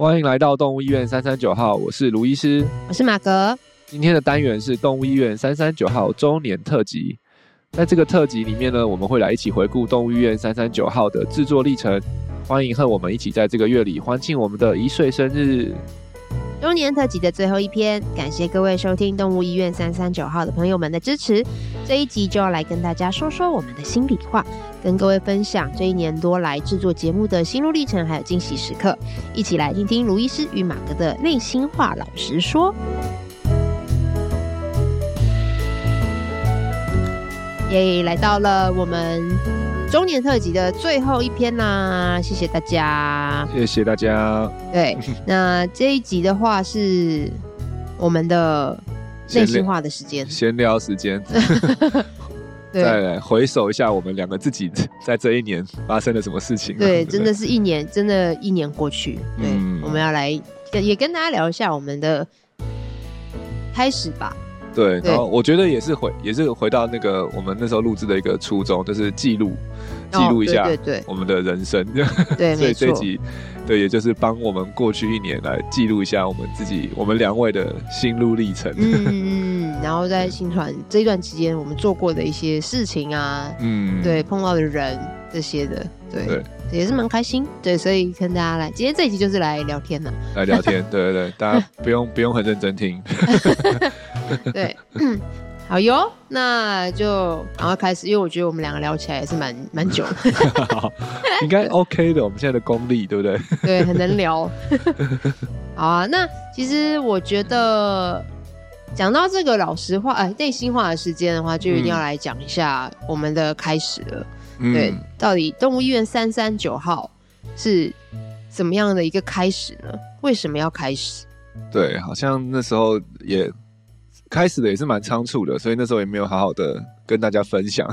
欢迎来到动物医院三三九号，我是卢医师，我是马格。今天的单元是动物医院三三九号周年特辑。在这个特辑里面呢，我们会来一起回顾动物医院三三九号的制作历程。欢迎和我们一起在这个月里欢庆我们的一岁生日。周年特辑的最后一篇，感谢各位收听动物医院三三九号的朋友们的支持。这一集就要来跟大家说说我们的心里话，跟各位分享这一年多来制作节目的心路历程，还有惊喜时刻。一起来听听卢医师与马哥的内心话，老实说。耶，来到了我们。周年特辑的最后一篇啦，谢谢大家，谢谢大家。对，那这一集的话是我们的内心话的时间，闲聊时间。对再来回首一下我们两个自己 在这一年发生了什么事情。对，真的是一年，真的一年过去。对，嗯、我们要来跟也跟大家聊一下我们的开始吧。对，然后我觉得也是回也是回到那个我们那时候录制的一个初衷，就是记录记录一下我们的人生。对，所以这集对，也就是帮我们过去一年来记录一下我们自己我们两位的心路历程。嗯嗯，然后在新传这一段期间，我们做过的一些事情啊，嗯，对，碰到的人这些的，对，对也是蛮开心。对，所以跟大家来，今天这一集就是来聊天的，来聊天。对对对，大家不用不用很认真听。对，好哟，那就赶快开始，因为我觉得我们两个聊起来也是蛮蛮久的，应该 OK 的。我们现在的功力，对不对？对，很能聊。好啊，那其实我觉得讲到这个老实话，哎，内心话的时间的话，就一定要来讲一下我们的开始了。嗯、对，到底动物医院三三九号是怎么样的一个开始呢？为什么要开始？对，好像那时候也开始的也是蛮仓促的，所以那时候也没有好好的跟大家分享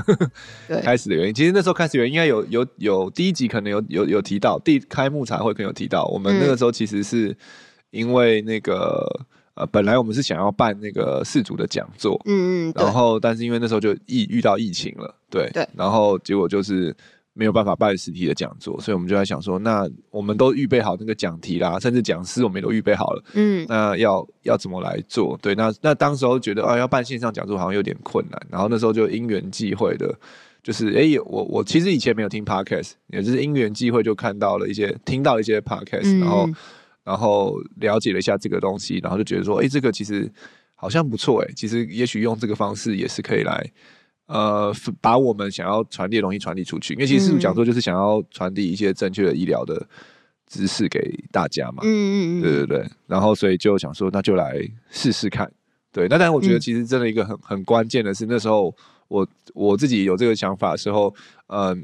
对 开始的原因。其实那时候开始原因应该有有有第一集可能有有有提到，第开幕茶会可能有提到，我们那个时候其实是因为那个、嗯、呃本来我们是想要办那个四组的讲座，嗯嗯，然后但是因为那时候就疫遇到疫情了，对对，然后结果就是。没有办法办实体的讲座，所以我们就在想说，那我们都预备好那个讲题啦，甚至讲师我们也都预备好了。嗯，那要要怎么来做？对，那那当时候觉得啊，要办线上讲座好像有点困难，然后那时候就因缘际会的，就是哎，我我其实以前没有听 podcast，也就是因缘际会就看到了一些，听到一些 podcast，嗯，然后然后了解了一下这个东西，然后就觉得说，哎，这个其实好像不错，哎，其实也许用这个方式也是可以来。呃，把我们想要传递的东西传递出去，因为其实讲座就是想要传递一些正确的医疗的知识给大家嘛。嗯嗯嗯，对对对。然后所以就想说，那就来试试看。对，那但是我觉得其实真的一个很很关键的是，那时候我我自己有这个想法的时候，嗯、呃，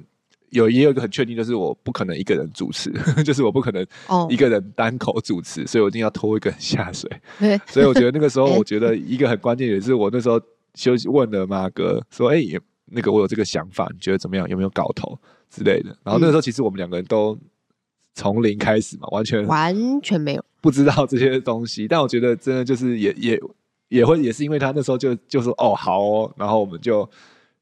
有也有一个很确定，就是我不可能一个人主持，就是我不可能一个人单口主持，哦、所以我一定要拖一个人下水。对，所以我觉得那个时候，我觉得一个很关键也是我那时候。休息问了马哥说：“哎、欸，那个我有这个想法，你觉得怎么样？有没有搞头之类的？”然后那个时候其实我们两个人都从零开始嘛，完全完全没有 不知道这些东西。但我觉得真的就是也也也会也是因为他那时候就就说：“哦，好哦。”然后我们就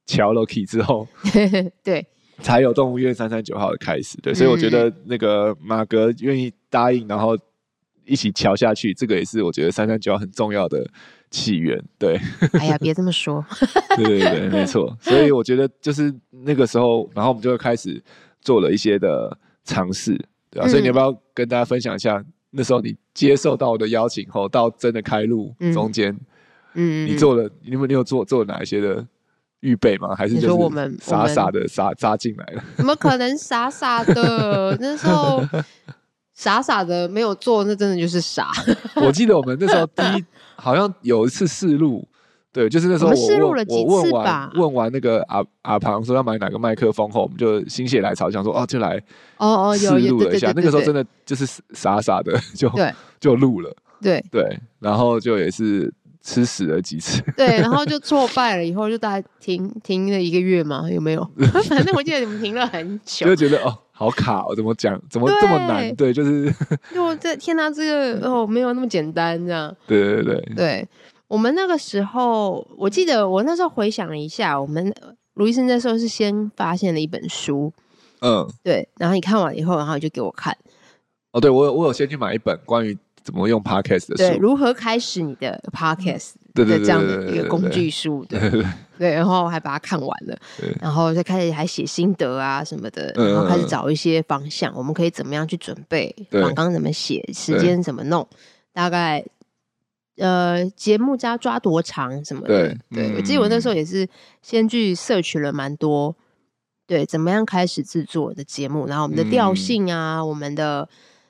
敲了 key 之后，对，才有动物医院三三九号的开始。对，所以我觉得那个马哥愿意答应，然后一起敲下去，这个也是我觉得三三九号很重要的。起源对，哎呀，别这么说，对对对，没错。所以我觉得就是那个时候，然后我们就会开始做了一些的尝试，对吧、啊？嗯、所以你要不要跟大家分享一下那时候你接受到我的邀请后，到真的开路中间，嗯，你做了，你有你有做做哪一些的预备吗？还是就是我们傻傻的杀扎进来了？怎么可能傻傻的？那时候 傻傻的没有做，那真的就是傻。我记得我们那时候第一。好像有一次试录，对，就是那时候我问我，我问完问完那个阿阿庞说要买哪个麦克风后，我们就心血来潮想说哦，就来哦哦试录了一下。那个时候真的就是傻傻的就对。就录了，对。对，然后就也是吃屎了几次，对，然后就挫败了，以后就大概停停了一个月嘛，有没有？反正我记得你们停了很久，就觉得哦好卡哦，怎么讲怎么这么难？对，就是就这天哪，这个哦没有那么简单这样。对对对对，我们那个时候，我记得我那时候回想了一下，我们卢医生那时候是先发现了一本书，嗯，对，然后你看完以后，然后就给我看，哦，对我有我有先去买一本关于怎么用 Podcast 的书，对，如何开始你的 Podcast 的这样的一个工具书，对对，然后还把它看完了，然后再开始还写心得啊什么的，然后开始找一些方向，我们可以怎么样去准备，访纲怎么写，时间怎么弄，大概。呃，节目加抓多长什么的？对，对我记得我那时候也是先去 search 了蛮多，对，怎么样开始制作的节目，然后我们的调性啊，嗯、我们的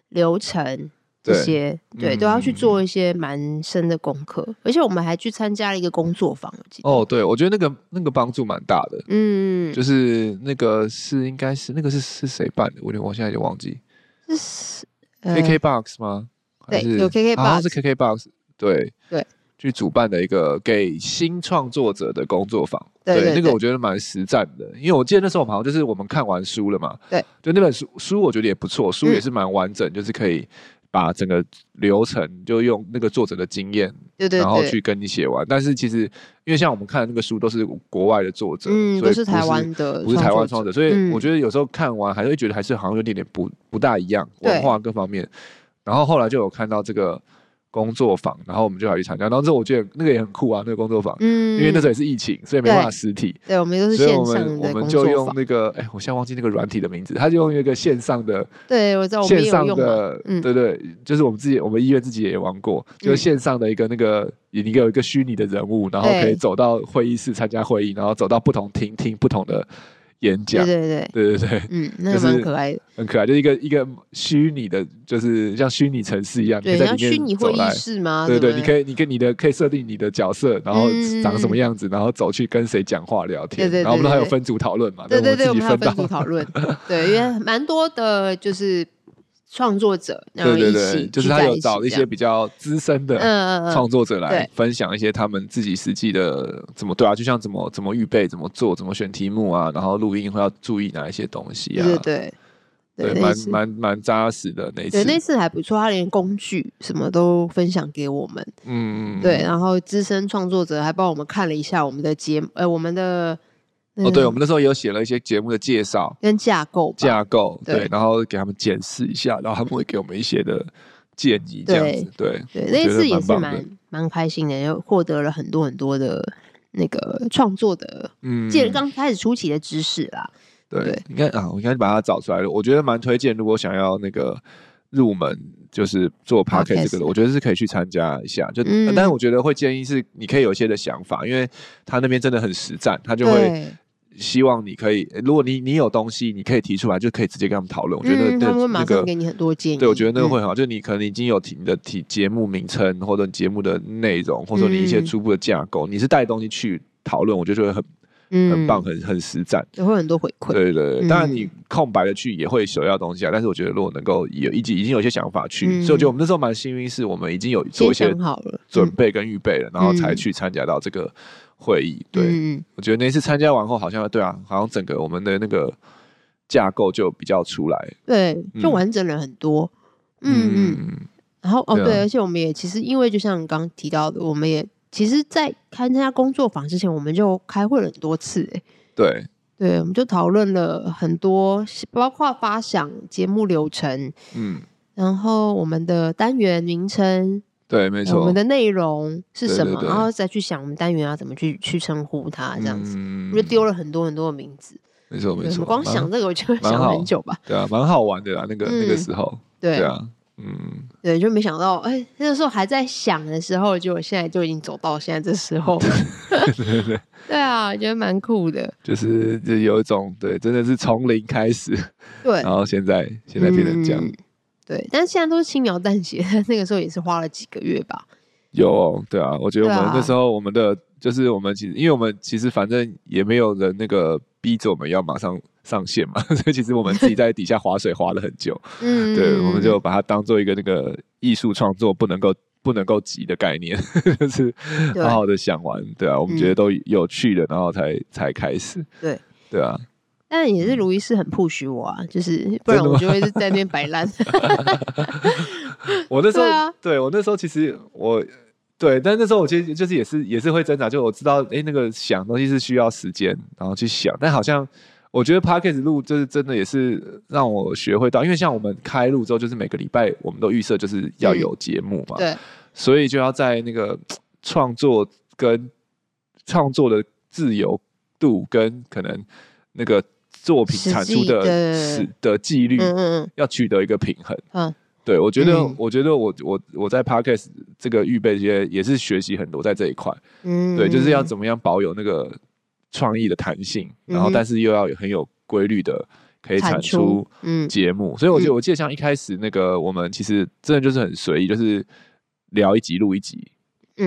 流程这些，对，对，都要去做一些蛮深的功课，而且我们还去参加了一个工作坊，我记得。哦，对，我觉得那个那个帮助蛮大的，嗯，就是那个是应该是那个是是谁办的？我我现在就忘记，是 KKBOX 吗？对，有 KKBOX，好像是 KKBOX。对对，去主办的一个给新创作者的工作坊，对，那个我觉得蛮实战的，因为我记得那时候我们好像就是我们看完书了嘛，对，就那本书书我觉得也不错，书也是蛮完整，嗯、就是可以把整个流程就用那个作者的经验，对，对对，然后去跟你写完。但是其实因为像我们看的那个书都是国外的作者，嗯，所以不是台湾的，不是台湾创作者，所以我觉得有时候看完还是会觉得还是好像有点点不不大一样，文化各方面。然后后来就有看到这个。工作坊，然后我们就要去参加。然后之后我觉得那个也很酷啊，那个工作坊，嗯，因为那时候也是疫情，所以没办法实体。对，我们都是线上的。所以我们我们就用那个，哎，我现在忘记那个软体的名字，他就用一个线上的。对，我知道。线上的，对对，就是我们自己，我们医院自己也玩过，就是线上的一个那个，一个有一个虚拟的人物，然后可以走到会议室参加会议，然后走到不同厅听不同的。演讲，对对对。对对对，嗯，那蛮可爱的，很可爱，就一个一个虚拟的，就是像虚拟城市一样，对，像虚拟会议室吗？对对，你可以，你跟你的可以设定你的角色，然后长什么样子，然后走去跟谁讲话聊天，然后我们都还有分组讨论嘛，对对对，我们还有分组讨论，对，因为蛮多的，就是。创作者，然后一起，对对对，就是他有找一些比较资深的创作者来分享一些他们自己实际的怎么对啊，就像怎么怎么预备、怎么做、怎么选题目啊，然后录音会要注意哪一些东西啊？对对对，蛮蛮蛮扎实的那一次，对，那次还不错，他连工具什么都分享给我们，嗯，对，然后资深创作者还帮我们看了一下我们的节目，呃，我们的。哦，对，我们那时候也有写了一些节目的介绍。跟架构，架构对，然后给他们检视一下，然后他们会给我们一些的建议，这样子，对对，那一次也是蛮蛮开心的，又获得了很多很多的那个创作的，嗯，记得刚开始初期的知识啦，对，应该啊，我应该把它找出来了，我觉得蛮推荐，如果想要那个入门。就是做 podcast 这个的，我觉得是可以去参加一下。就，但是我觉得会建议是，你可以有一些的想法，因为他那边真的很实战，他就会希望你可以，如果你你有东西，你可以提出来，就可以直接跟他们讨论。我觉得他们会马上给你很多建议。对，我觉得那个会很好，就你可能已经有提你的提节目名称，或者节目的内容，或者你一些初步的架构，你是带东西去讨论，我觉得就会很。很棒，很很实战，也会很多回馈。对对对，当然你空白的去也会首要东西啊。但是我觉得如果能够有已经已经有一些想法去，所以我觉得我们那时候蛮幸运，是我们已经有做一些准备跟预备了，然后才去参加到这个会议。对，我觉得那次参加完后，好像对啊，好像整个我们的那个架构就比较出来，对，就完整了很多。嗯嗯，然后哦对，而且我们也其实因为就像刚刚提到的，我们也。其实，在参加工作坊之前，我们就开会了很多次，哎，对，对，我们就讨论了很多，包括发想节目流程，嗯，然后我们的单元名称，对，没错，我们的内容是什么，然后再去想我们单元要怎么去去称呼它，这样子，我就丢了很多很多的名字，没错没错，光想这个我就会想很久吧，对啊，蛮好玩的啦，那个那个时候，对啊。嗯，对，就没想到，哎、欸，那个时候还在想的时候，就现在就已经走到现在这时候。对对对，对啊，我觉得蛮酷的，就是就有一种对，真的是从零开始，对，然后现在现在变成这样，嗯，对，但是现在都是轻描淡写，那个时候也是花了几个月吧。有，哦，对啊，我觉得我们那时候我们的就是我们其实，因为我们其实反正也没有人那个逼着我们要马上。上线嘛，所以其实我们自己在底下划水划了很久，嗯，对，我们就把它当做一个那个艺术创作不能够不能够急的概念，就是好好的想完，对啊，我们觉得都有趣的，然后才才开始，对。对啊，但也是卢医师很 push 我啊，就是不然我就会是在那边摆烂。我那时候，对我那时候其实我对，但那时候我其实就是也是也是会挣扎，就我知道，哎，那个想东西是需要时间，然后去想，但好像。我觉得 Podcast 录就是真的也是让我学会到，因为像我们开录之后，就是每个礼拜我们都预设就是要有节目嘛，对，所以就要在那个创作跟创作的自由度跟可能那个作品产出的的的纪律，嗯嗯，要取得一个平衡，嗯，对，我觉得，嗯、我觉得我我我在 Podcast 这个预备这些也是学习很多在这一块，嗯，对，就是要怎么样保有那个。创意的弹性，然后但是又要有很有规律的可以产出节目，所以我觉得我记得像一开始那个我们其实真的就是很随意，就是聊一集录一集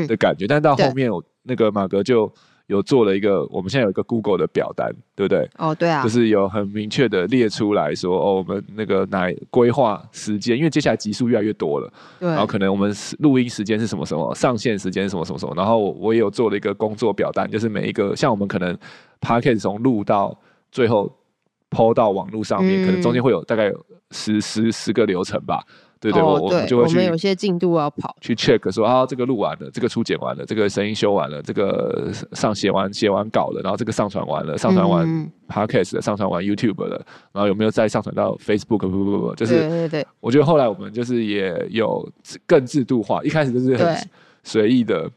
的感觉，但到后面我那个马哥就。有做了一个，我们现在有一个 Google 的表单，对不对？哦，对啊，就是有很明确的列出来说，哦，我们那个哪规划时间，因为接下来集数越来越多了，对，然后可能我们录音时间是什么什么，上线时间是什么什么什么，然后我也有做了一个工作表单，就是每一个像我们可能 Podcast 从录到最后 PO 到网络上面，嗯、可能中间会有大概有十十十个流程吧。对对，我我们就会去，我们有些进度要跑，去 check 说啊，这个录完了，这个初剪完了，这个声音修完了，这个上写完写完稿了，然后这个上传完了，上传完 podcast 的，上传完 YouTube 了，然后有没有再上传到 Facebook？不不不不，就是对对对，我觉得后来我们就是也有更制度化，一开始就是很随意的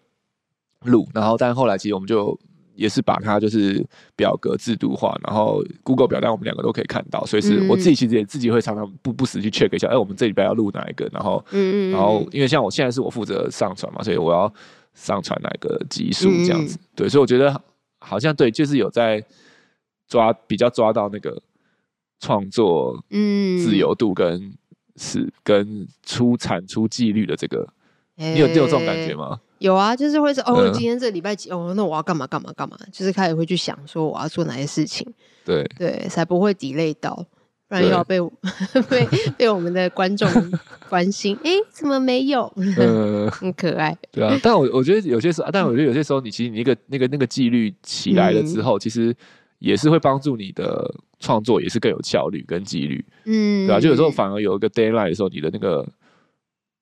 录，然后但后来其实我们就。也是把它就是表格制度化，然后 Google 表单我们两个都可以看到，所以是我自己其实也自己会常常不不时去 check 一下，哎，我们这礼拜要录哪一个，然后，嗯嗯，然后因为像我现在是我负责上传嘛，所以我要上传哪个集数这样子，对，所以我觉得好像对，就是有在抓比较抓到那个创作嗯。自由度跟是跟出产出纪律的这个，你有你有这种感觉吗？有啊，就是会说哦，今天这礼拜几哦，那我要干嘛干嘛干嘛，就是开始会去想说我要做哪些事情，对对，才不会 delay 到，不然又要被 被被我们的观众 关心，哎，怎么没有？嗯，很可爱。对啊，但我我觉得有些时候，但我觉得有些时候，你其实你那个那个那个纪律起来了之后，其实也是会帮助你的创作也是更有效率跟纪律，嗯，对啊，就有时候反而有一个 deadline 的时候，你的那个。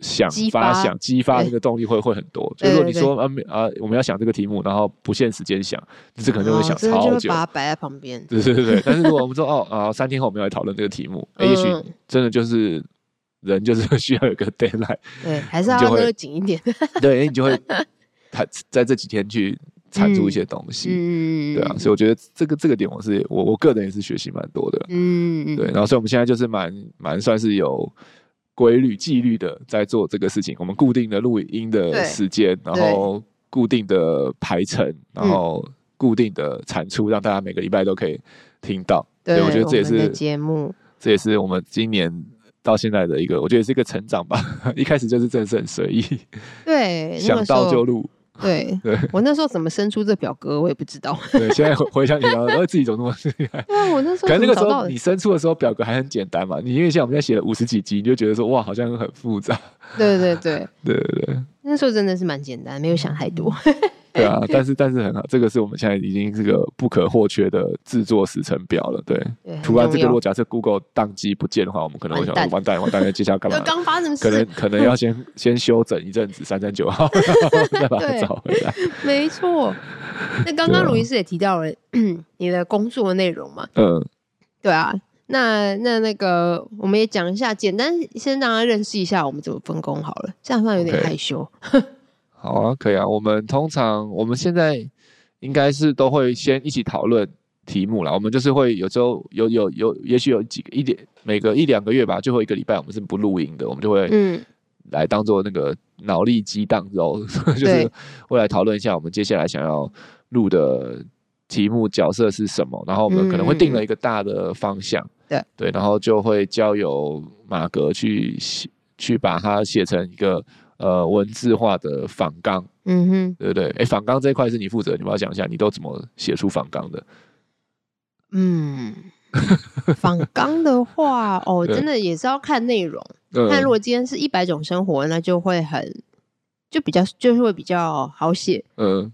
想发想激发那个动力会会很多，就是说你说啊啊，我们要想这个题目，然后不限时间想，这可能就会想超久，把它摆在旁边。对对对对，但是如果我们说哦啊，三天后我们要来讨论这个题目，也许真的就是人就是 需要有个 deadline，对，还是要勒紧一点，对，你就会他在这几天去产出一些东西，嗯，对啊，所以我觉得这个这个点我是我我个人也是学习蛮多的，嗯，对，然后所以我们现在就是蛮蛮算是有。规律、纪律的在做这个事情，我们固定的录音的时间，然后固定的排程，然后固定的产出，让大家每个礼拜都可以听到。对，我觉得这也是节目，这也是我们今年到现在的一个，我觉得是一个成长吧。一开始就是真的是很随意，对，想到就录。对，对我那时候怎么生出这表格，我也不知道。对，现在回想起来，然后自己怎么那么厉害？对，我那时候，可能那个时候你生出的时候表格还很简单嘛，你因为像我们现在写了五十几集，你就觉得说哇，好像很复杂。对对对对对对，那时候真的是蛮简单，没有想太多。对啊，但是但是很好，这个是我们现在已经是个不可或缺的制作时程表了。对，突然这个如果假设 Google 宕机不见的话，我们可能会想完蛋完蛋，接下来干嘛？刚发生可能可能要先先休整一阵子，三三九号，再把它找回来。没错。那刚刚卢医师也提到了 你的工作内容嘛？嗯，对啊。那那那个我们也讲一下，简单先让他认识一下我们怎么分工好了，这样好像有点害羞。好啊，可以啊。我们通常我们现在应该是都会先一起讨论题目啦。我们就是会有时候有有有，也许有几个一点，每个一两个月吧，最后一个礼拜我们是不录音的，我们就会嗯来当做那个脑力激荡，然 后就是会来讨论一下我们接下来想要录的题目角色是什么，然后我们可能会定了一个大的方向，对对，然后就会交由马格去写，去把它写成一个。呃，文字化的仿纲，嗯哼，对不对？哎，仿纲这一块是你负责，你不要讲一下，你都怎么写出仿纲的？嗯，仿纲的话，哦，真的也是要看内容。那如果今天是一百种生活，那就会很，就比较，就是会比较好写。嗯，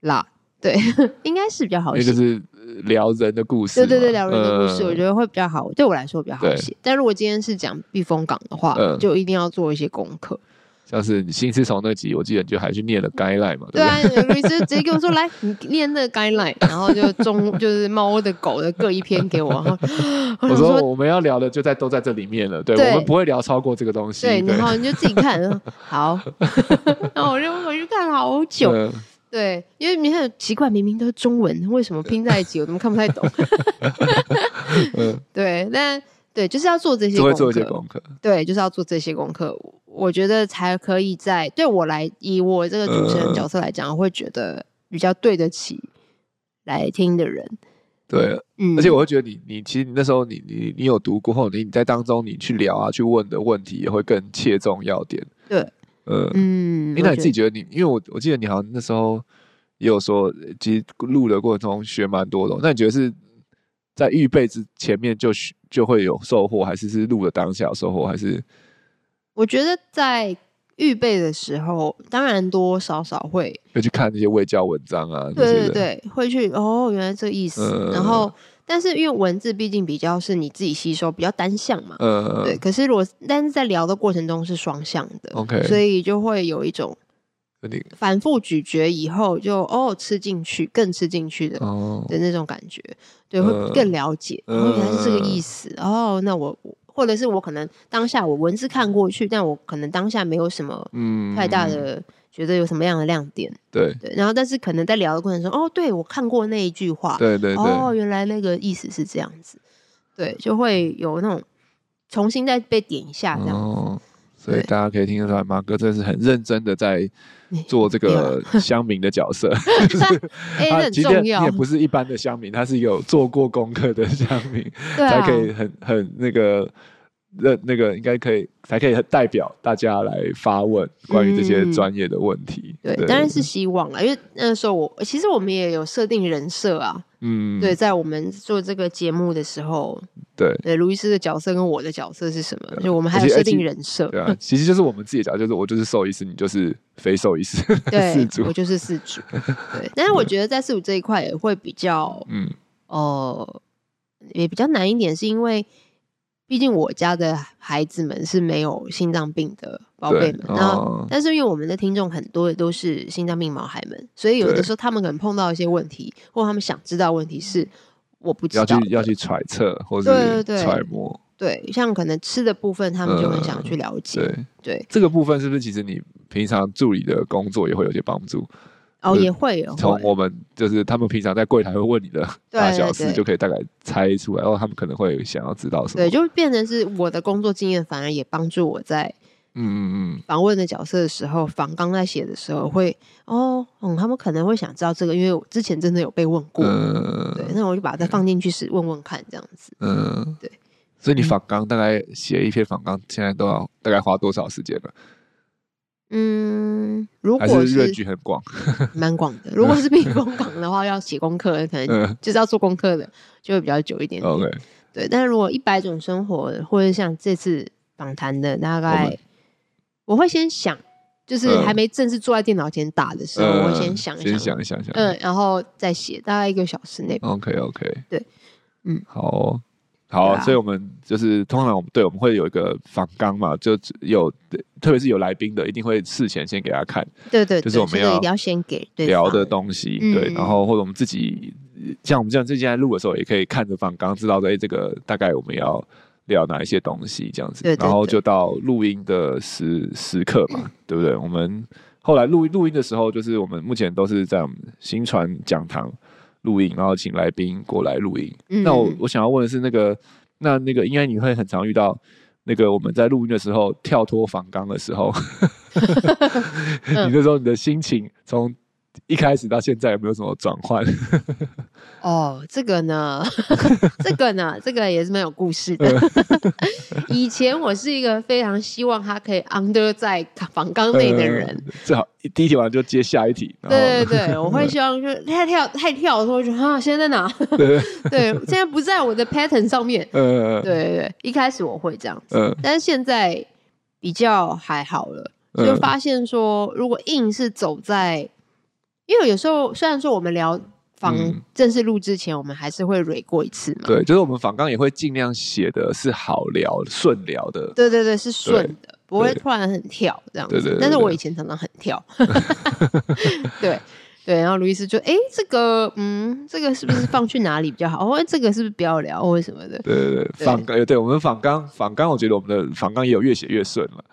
啦，对，应该是比较好写，就是聊人的故事。对对对，聊人的故事，我觉得会比较好，对我来说比较好写。但如果今天是讲避风港的话，就一定要做一些功课。像是你心丝虫那集，我记得你就还去念了 guideline 嘛，对啊，律师直接跟我说，来，你念那个 guideline，然后就中就是猫的狗的各一篇给我。然后 我，我说我们要聊的就在都在这里面了，对，对我们不会聊超过这个东西。对，然后你就自己看，好，然后我就回去看好久。嗯对，因为你看奇怪，明明都是中文，为什么拼在一起我怎么看不太懂？嗯、对，但对，就是要做这些功课，做一些功课。对，就是要做这些功课，我觉得才可以在对我来，以我这个主持人角色来讲，我、呃、会觉得比较对得起来听的人。对，嗯，而且我会觉得你，你其实你那时候你你你有读过后，你你在当中你去聊啊，去问的问题也会更切中要点。对。呃，嗯，那你自己觉得你，因为我我记得你好像那时候也有说，其实录的过程中学蛮多的。那你觉得是在预备之前面就就会有收获，还是是录的当下有收获，还是？我觉得在预备的时候，当然多多少少会会去看那些未教文章啊，对对对，会去哦，原来这个意思，呃、然后。但是因为文字毕竟比较是你自己吸收，比较单向嘛，嗯，对。可是如果但是在聊的过程中是双向的，OK，所以就会有一种反复咀嚼以后就哦吃进去，更吃进去的哦的那种感觉，对，会更了解，哦，原来是这个意思哦。那我或者是我可能当下我文字看过去，但我可能当下没有什么嗯太大的。觉得有什么样的亮点？对对，然后但是可能在聊的过程中，哦，对我看过那一句话，对对对，哦，原来那个意思是这样子，对，就会有那种重新再被点一下这样子。哦，所以大家可以听得出来，马哥真的是很认真的在 做这个 乡民的角色，就是他很重要，也不是一般的乡民，他是有做过功课的乡民，才可以很很那个。那那个应该可以，才可以代表大家来发问关于这些专业的问题。嗯、对，当然是希望了，因为那时候我其实我们也有设定人设啊。嗯，对，在我们做这个节目的时候，对，对，卢医师的角色跟我的角色是什么？就我们还有设定人设。对啊，其实就是我们自己的角色，就是我就是兽医师，你就是非兽医师。对，我就是四主。对，但是我觉得在四主这一块也会比较，嗯，哦、呃，也比较难一点，是因为。毕竟我家的孩子们是没有心脏病的宝贝们，然后、哦、但是因为我们的听众很多的都是心脏病毛孩们，所以有的时候他们可能碰到一些问题，或他们想知道问题是我不知道要去要去揣测或者揣摩，对，对，像可能吃的部分，他们就很想去了解，嗯、对对，这个部分是不是其实你平常助理的工作也会有些帮助？哦，也会有。从我们就是他们平常在柜台会问你的 大小事，就可以大概猜出来，然后他们可能会想要知道什么。对，就变成是我的工作经验，反而也帮助我在嗯嗯嗯访问的角色的时候，访纲在写的时候会哦嗯，他们可能会想知道这个，因为我之前真的有被问过。嗯，对，那我就把它再放进去是问问看，这样子。嗯，对。所以你访纲大概写一篇访纲，现在都要大概花多少时间呢？嗯，如果是热剧很广，蛮广的。如果是避风港的话，要写功课，可能就是要做功课的，就会比较久一点点。OK，对。但是如果一百种生活，或者像这次访谈的，大概我会先想，就是还没正式坐在电脑前打的时候，我会先想一想，先想一想，嗯，然后再写，大概一个小时内。OK，OK，对，嗯，好。好，啊、所以我们就是通常我们对我们会有一个访纲嘛，就有特别是有来宾的，一定会事前先给他看，对对，就是我们要一定要先给聊的东西，对，然后或者我们自己像我们这样最近在录的时候，也可以看着访纲，知道在这个大概我们要聊哪一些东西这样子，然后就到录音的时时刻嘛，对不对？我们后来录录音的时候，就是我们目前都是在我们新传讲堂。录音，然后请来宾过来录音。嗯、那我我想要问的是，那个那那个，应该你会很常遇到那个我们在录音的时候跳脱访纲的时候，你那时候你的心情从。一开始到现在有没有什么转换？哦，这个呢，这个呢，这个也是蛮有故事的。以前我是一个非常希望他可以 under 在房缸内的人，最好第一题完就接下一题。对对对，我会希望就是太跳太跳的时候就啊，现在在哪？对，现在不在我的 pattern 上面。嗯，对对对，一开始我会这样子，但是现在比较还好了，就发现说如果硬是走在因为有时候虽然说我们聊访正式录之前，我们还是会蕊过一次嘛。对，就是我们访纲也会尽量写的是好聊、顺聊的。对对对，是顺的。不会突然很跳这样子。但是我以前常常很跳。对对，然后卢医师就哎，这个嗯，这个是不是放去哪里比较好？或者这个是不是不要聊或者什么的？对对对，访纲对我们访纲访纲，我觉得我们的访纲也有越写越顺了。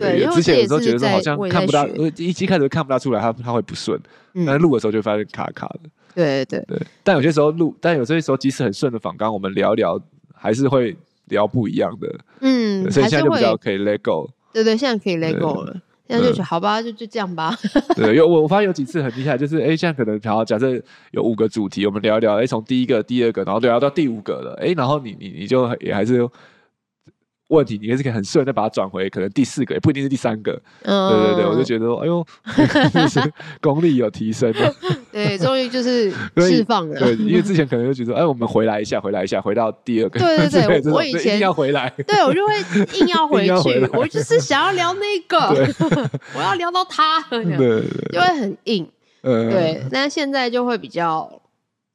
对，之前有时候觉得说好像看不到，一一开始看不大出来，他他会不顺，但是录的时候就发现卡卡的。对对对，但有些时候录，但有些时候即使很顺的访纲，我们聊一聊还是会聊不一样的。嗯，所以现在就比较可以 let go。对对，现在可以 let go 了。现在就说好吧，就就这样吧。对，有我我发现有几次很厉害，就是哎，现在可能好，假设有五个主题，我们聊一聊，哎，从第一个、第二个，然后聊到第五个了，哎，然后你你你就也还是。问题你也是可以很顺的把它转回，可能第四个也不一定是第三个。嗯，对对对，我就觉得说，哎呦，功力有提升了。对，终于就是释放了。对，因为之前可能就觉得，哎，我们回来一下，回来一下，回到第二个。对对对，我以前要回来，对我就会硬要回去，我就是想要聊那个，我要聊到他，对对对，就会很硬。嗯，对，那现在就会比较。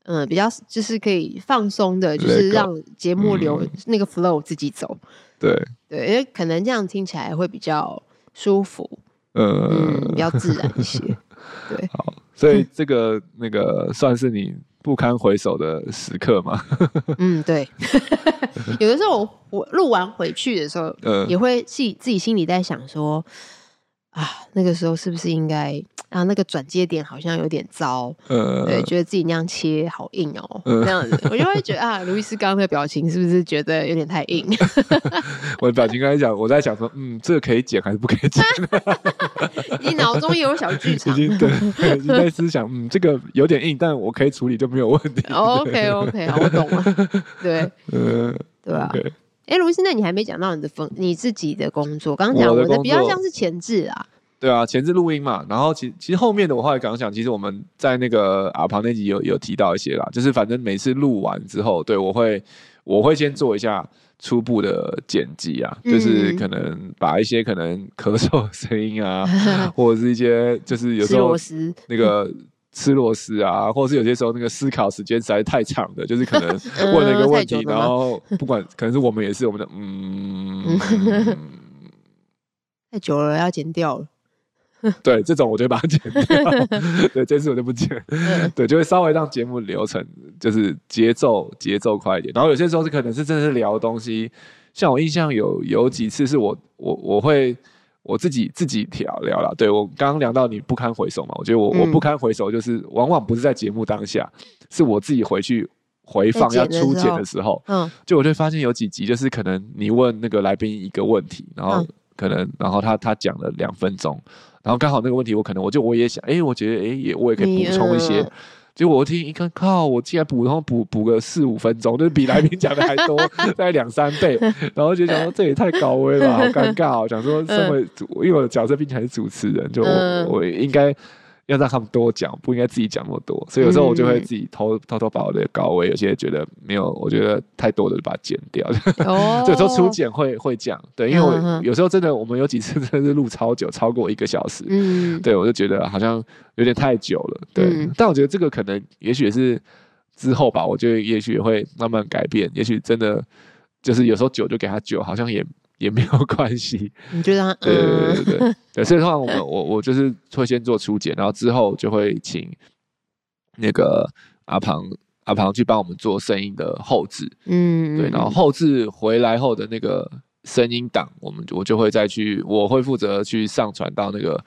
嗯，比较就是可以放松的，就是让节目流那个 flow 自己走。对对，因为可能这样听起来会比较舒服，嗯，比较自然一些。对，好，所以这个那个算是你不堪回首的时刻吗？嗯，对。有的时候我我录完回去的时候，也会自己自己心里在想说。啊，那个时候是不是应该啊？那个转接点好像有点糟，呃，对，觉得自己那样切好硬哦，这样子，我就会觉得啊，卢易斯刚刚的表情是不是觉得有点太硬？我的表情刚才讲，我在想说，嗯，这个可以剪还是不可以剪？你脑中也有小剧场，已经对，已经在思想，嗯，这个有点硬，但我可以处理就没有问题。OK，OK，好，我懂了。对，嗯，对吧？哎，卢医师，那你还没讲到你的风，你自己的工作。刚刚讲我的比较像是前置啊。对啊，前置录音嘛。然后其其实后面的我后来刚刚讲，其实我们在那个阿庞那集有有提到一些啦。就是反正每次录完之后，对我会我会先做一下初步的剪辑啊，嗯、就是可能把一些可能咳嗽的声音啊，或者是一些就是有时候那个吃螺丝啊，或者是有些时候那个思考时间实在太长的，就是可能 问了一个问题，然后不管 可能是我们也是我们的嗯，太久了要剪掉了。对，这种我就把它剪掉。对，这次我就不剪。对，就会稍微让节目流程就是节奏节奏快一点。然后有些时候是可能是真的是聊东西，像我印象有有几次是我我我会我自己自己聊聊了。对，我刚刚聊到你不堪回首嘛，我觉得我、嗯、我不堪回首就是往往不是在节目当下，是我自己回去回放要初剪的时候，嗯，就我就会发现有几集就是可能你问那个来宾一个问题，然后可能然后他他讲了两分钟。然后刚好那个问题，我可能我就我也想，哎，我觉得哎也我也可以补充一些。呃、结果我听一看，靠，我竟然补，然后补补个四五分钟，就是比来宾讲的还多，大概两三倍。然后就想说这也太高危了，好尴尬哦。想说身为主，因为我的角色毕竟还是主持人，就我应该。要让他们多讲，不应该自己讲那么多，所以有时候我就会自己偷偷偷把我的稿位，有些觉得没有，我觉得太多的就把它剪掉。哦，有时候初剪会会讲，对，因为我有时候真的，我们有几次真的是录超久，超过一个小时，嗯，对我就觉得好像有点太久了，对。嗯、但我觉得这个可能也许是之后吧，我觉得也许也会慢慢改变，也许真的就是有时候久就给他久，好像也。也没有关系，你觉得他？对对对对对，所以的话，我们 我我就是会先做初检，然后之后就会请那个阿庞阿庞去帮我们做声音的后置，嗯，对，然后后置回来后的那个声音档，我们我就会再去，我会负责去上传到那个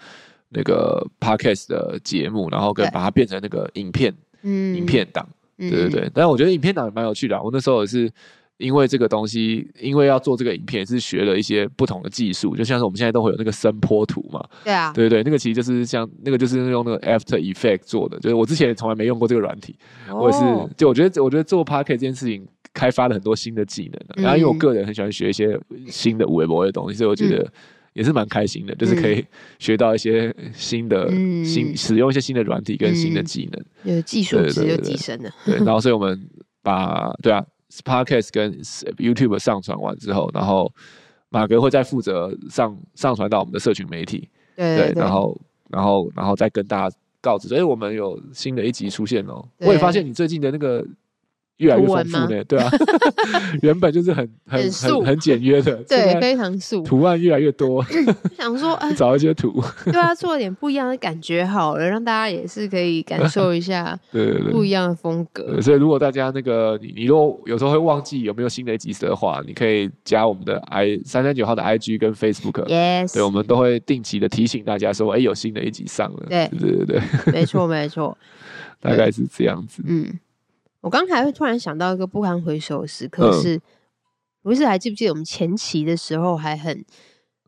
那个 podcast 的节目，然后跟把它变成那个影片，嗯，影片档，对对对，但是我觉得影片档也蛮有趣的，我那时候也是。因为这个东西，因为要做这个影片，是学了一些不同的技术，就像是我们现在都会有那个声波图嘛。对啊，对对对，那个其实就是像那个就是用那个 After Effect 做的，就是我之前也从来没用过这个软体，哦、我也是，就我觉得我觉得做 Podcast 这件事情开发了很多新的技能，嗯、然后因为我个人很喜欢学一些新的微博的东西，所以我觉得也是蛮开心的，嗯、就是可以学到一些新的、嗯、新使用一些新的软体跟新的技能，技术值就提升了。对，然后所以我们把对啊。Podcast 跟 YouTube 上传完之后，然后马哥会再负责上上传到我们的社群媒体，对，对，对，然后然后然后再跟大家告知，所以我们有新的一集出现哦。我也发现你最近的那个越来越丰富呢，对啊，原本就是很 很很很简约的，对，非常素，图案越来越多。想说，哎，找一些图，对啊，做点不一样的感觉好了，让大家也是可以感受一下，对对对，不一样的风格。所以，如果大家那个你你如果有时候会忘记有没有新的一集的话，你可以加我们的 i 三三九号的 IG 跟 Facebook，Yes，对，我们都会定期的提醒大家说，哎，有新的一集上了。对对对对，没错没错，大概是这样子，嗯。我刚才会突然想到一个不堪回首的时刻是，是不是还记不记得我们前期的时候还很